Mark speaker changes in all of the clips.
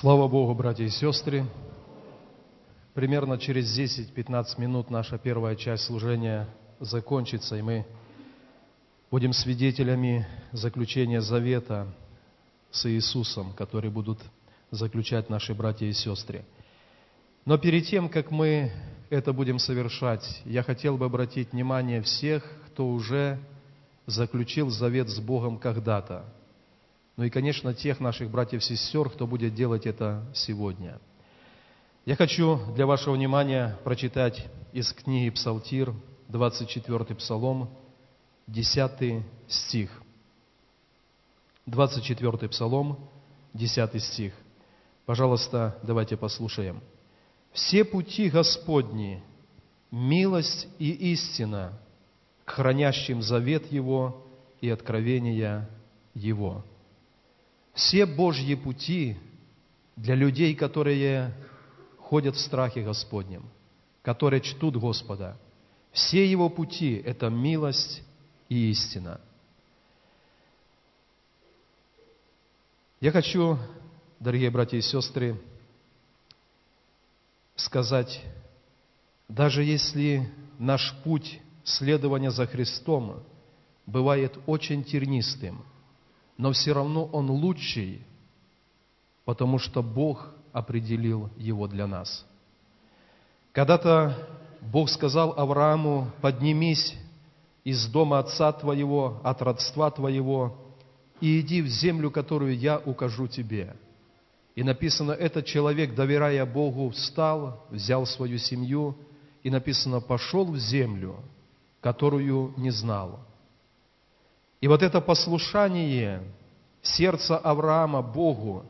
Speaker 1: Слава Богу, братья и сестры! Примерно через 10-15 минут наша первая часть служения закончится, и мы будем свидетелями заключения завета с Иисусом, который будут заключать наши братья и сестры. Но перед тем, как мы это будем совершать, я хотел бы обратить внимание всех, кто уже заключил завет с Богом когда-то – ну и, конечно, тех наших братьев и сестер, кто будет делать это сегодня. Я хочу для вашего внимания прочитать из книги Псалтир, 24 Псалом, 10 стих. 24 Псалом, 10 стих. Пожалуйста, давайте послушаем. «Все пути Господни, милость и истина к хранящим завет Его и откровения Его». Все Божьи пути для людей, которые ходят в страхе Господнем, которые чтут Господа, все Его пути – это милость и истина. Я хочу, дорогие братья и сестры, сказать, даже если наш путь следования за Христом бывает очень тернистым – но все равно он лучший, потому что Бог определил его для нас. Когда-то Бог сказал Аврааму, поднимись из дома отца твоего, от родства твоего, и иди в землю, которую я укажу тебе. И написано, этот человек, доверяя Богу, встал, взял свою семью, и написано, пошел в землю, которую не знал – и вот это послушание сердца Авраама Богу,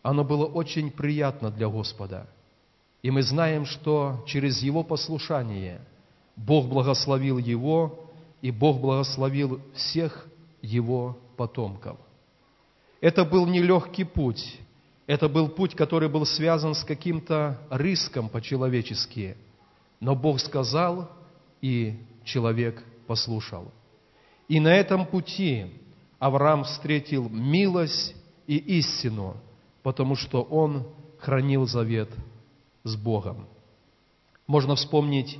Speaker 1: оно было очень приятно для Господа. И мы знаем, что через его послушание Бог благословил его, и Бог благословил всех его потомков. Это был нелегкий путь, это был путь, который был связан с каким-то риском по-человечески. Но Бог сказал, и человек послушал – и на этом пути Авраам встретил милость и истину, потому что он хранил завет с Богом. Можно вспомнить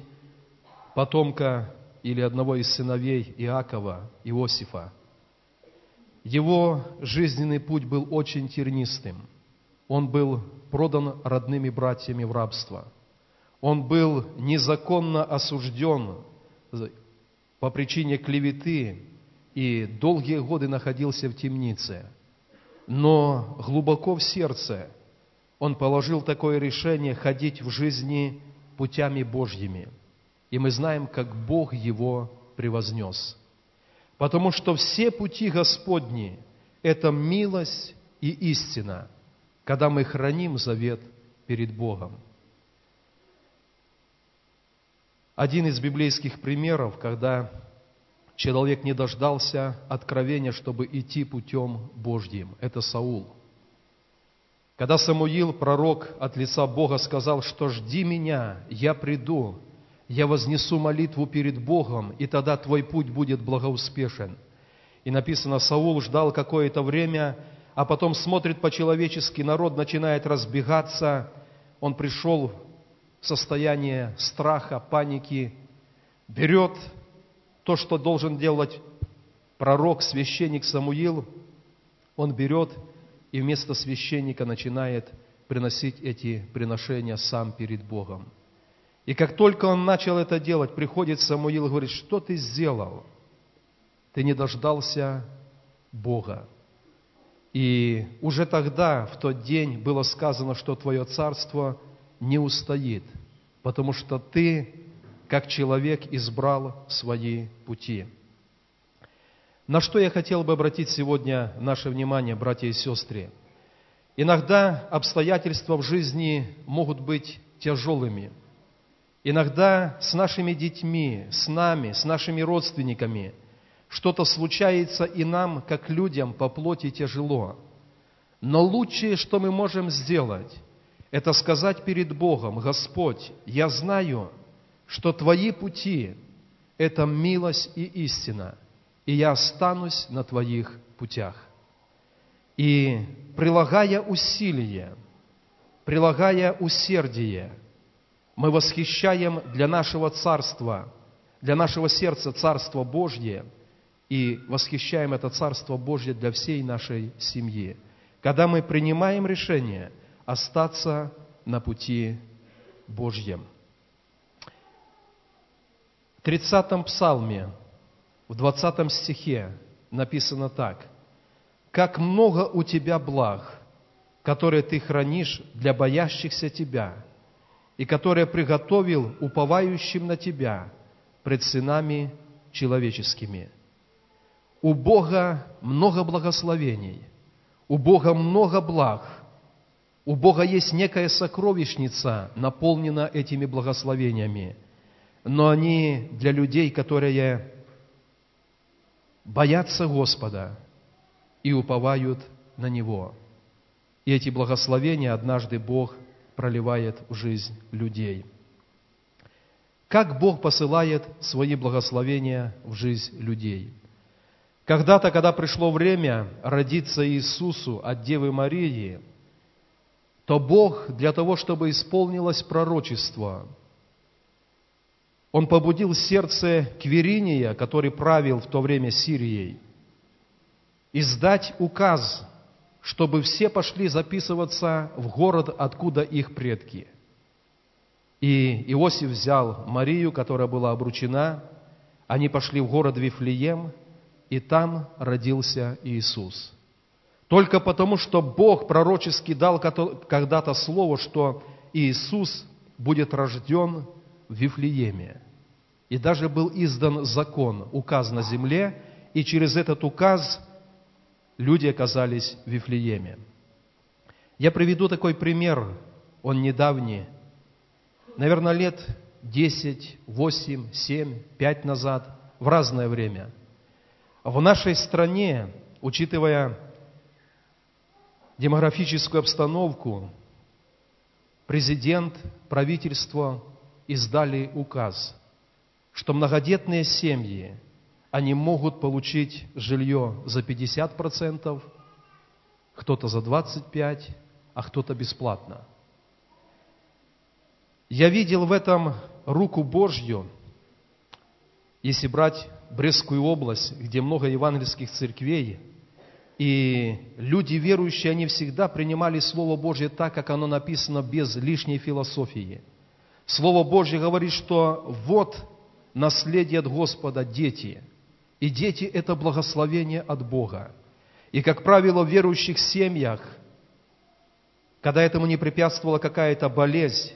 Speaker 1: потомка или одного из сыновей Иакова, Иосифа. Его жизненный путь был очень тернистым. Он был продан родными братьями в рабство. Он был незаконно осужден по причине клеветы и долгие годы находился в темнице. Но глубоко в сердце он положил такое решение ходить в жизни путями Божьими. И мы знаем, как Бог его превознес. Потому что все пути Господни – это милость и истина, когда мы храним завет перед Богом. Один из библейских примеров, когда человек не дождался откровения, чтобы идти путем Божьим. Это Саул. Когда Самуил, пророк от лица Бога, сказал, что «жди меня, я приду, я вознесу молитву перед Богом, и тогда твой путь будет благоуспешен». И написано, Саул ждал какое-то время, а потом смотрит по-человечески, народ начинает разбегаться, он пришел состояние страха, паники, берет то, что должен делать пророк, священник Самуил, он берет и вместо священника начинает приносить эти приношения сам перед Богом. И как только он начал это делать, приходит Самуил и говорит, что ты сделал? Ты не дождался Бога. И уже тогда, в тот день, было сказано, что твое царство – не устоит, потому что ты, как человек, избрал свои пути. На что я хотел бы обратить сегодня наше внимание, братья и сестры? Иногда обстоятельства в жизни могут быть тяжелыми. Иногда с нашими детьми, с нами, с нашими родственниками что-то случается и нам, как людям, по плоти тяжело. Но лучшее, что мы можем сделать – это сказать перед Богом, Господь, я знаю, что Твои пути – это милость и истина, и я останусь на Твоих путях. И прилагая усилия, прилагая усердие, мы восхищаем для нашего царства, для нашего сердца Царство Божье и восхищаем это Царство Божье для всей нашей семьи. Когда мы принимаем решение остаться на пути Божьем. В 30-м псалме, в 20 стихе написано так. «Как много у тебя благ, которые ты хранишь для боящихся тебя, и которые приготовил уповающим на тебя пред сынами человеческими». У Бога много благословений, у Бога много благ, у Бога есть некая сокровищница, наполнена этими благословениями, но они для людей, которые боятся Господа и уповают на Него. И эти благословения однажды Бог проливает в жизнь людей. Как Бог посылает свои благословения в жизнь людей? Когда-то, когда пришло время родиться Иисусу от Девы Марии, то Бог для того, чтобы исполнилось пророчество, Он побудил сердце Квериния, который правил в то время Сирией, издать указ, чтобы все пошли записываться в город, откуда их предки. И Иосиф взял Марию, которая была обручена, они пошли в город Вифлеем, и там родился Иисус. Только потому, что Бог пророчески дал когда-то слово, что Иисус будет рожден в Вифлееме. И даже был издан закон, указ на земле, и через этот указ – люди оказались в Вифлееме. Я приведу такой пример, он недавний, наверное, лет 10, 8, 7, 5 назад, в разное время. В нашей стране, учитывая демографическую обстановку, президент, правительство издали указ, что многодетные семьи – они могут получить жилье за 50%, кто-то за 25%, а кто-то бесплатно. Я видел в этом руку Божью, если брать Брестскую область, где много евангельских церквей, и люди верующие, они всегда принимали Слово Божье так, как оно написано, без лишней философии. Слово Божье говорит, что вот наследие от Господа дети – и дети – это благословение от Бога. И, как правило, в верующих семьях, когда этому не препятствовала какая-то болезнь,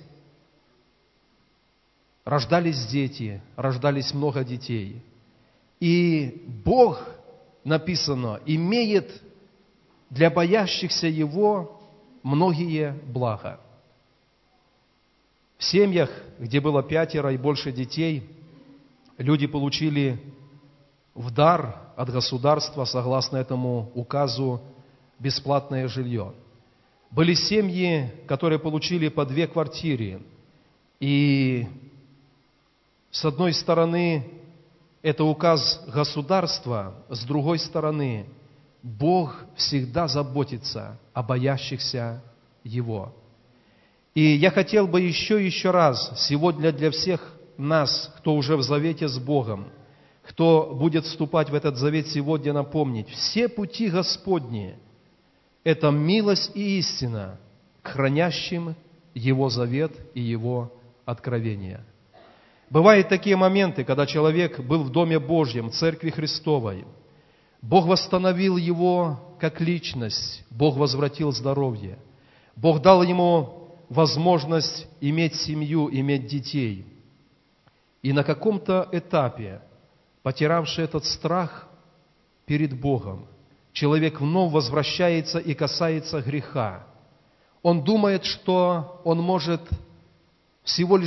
Speaker 1: рождались дети, рождались много детей. И Бог, написано, имеет для боящихся Его многие блага. В семьях, где было пятеро и больше детей, люди получили в дар от государства, согласно этому указу, бесплатное жилье. Были семьи, которые получили по две квартиры. И с одной стороны, это указ государства, с другой стороны, Бог всегда заботится о боящихся Его. И я хотел бы еще еще раз сегодня для всех нас, кто уже в завете с Богом, кто будет вступать в этот завет сегодня, напомнить, все пути Господни – это милость и истина к хранящим Его завет и Его откровения. Бывают такие моменты, когда человек был в Доме Божьем, Церкви Христовой. Бог восстановил его как личность, Бог возвратил здоровье. Бог дал ему возможность иметь семью, иметь детей. И на каком-то этапе потерявший этот страх перед Богом, человек вновь возвращается и касается греха. Он думает, что он может всего лишь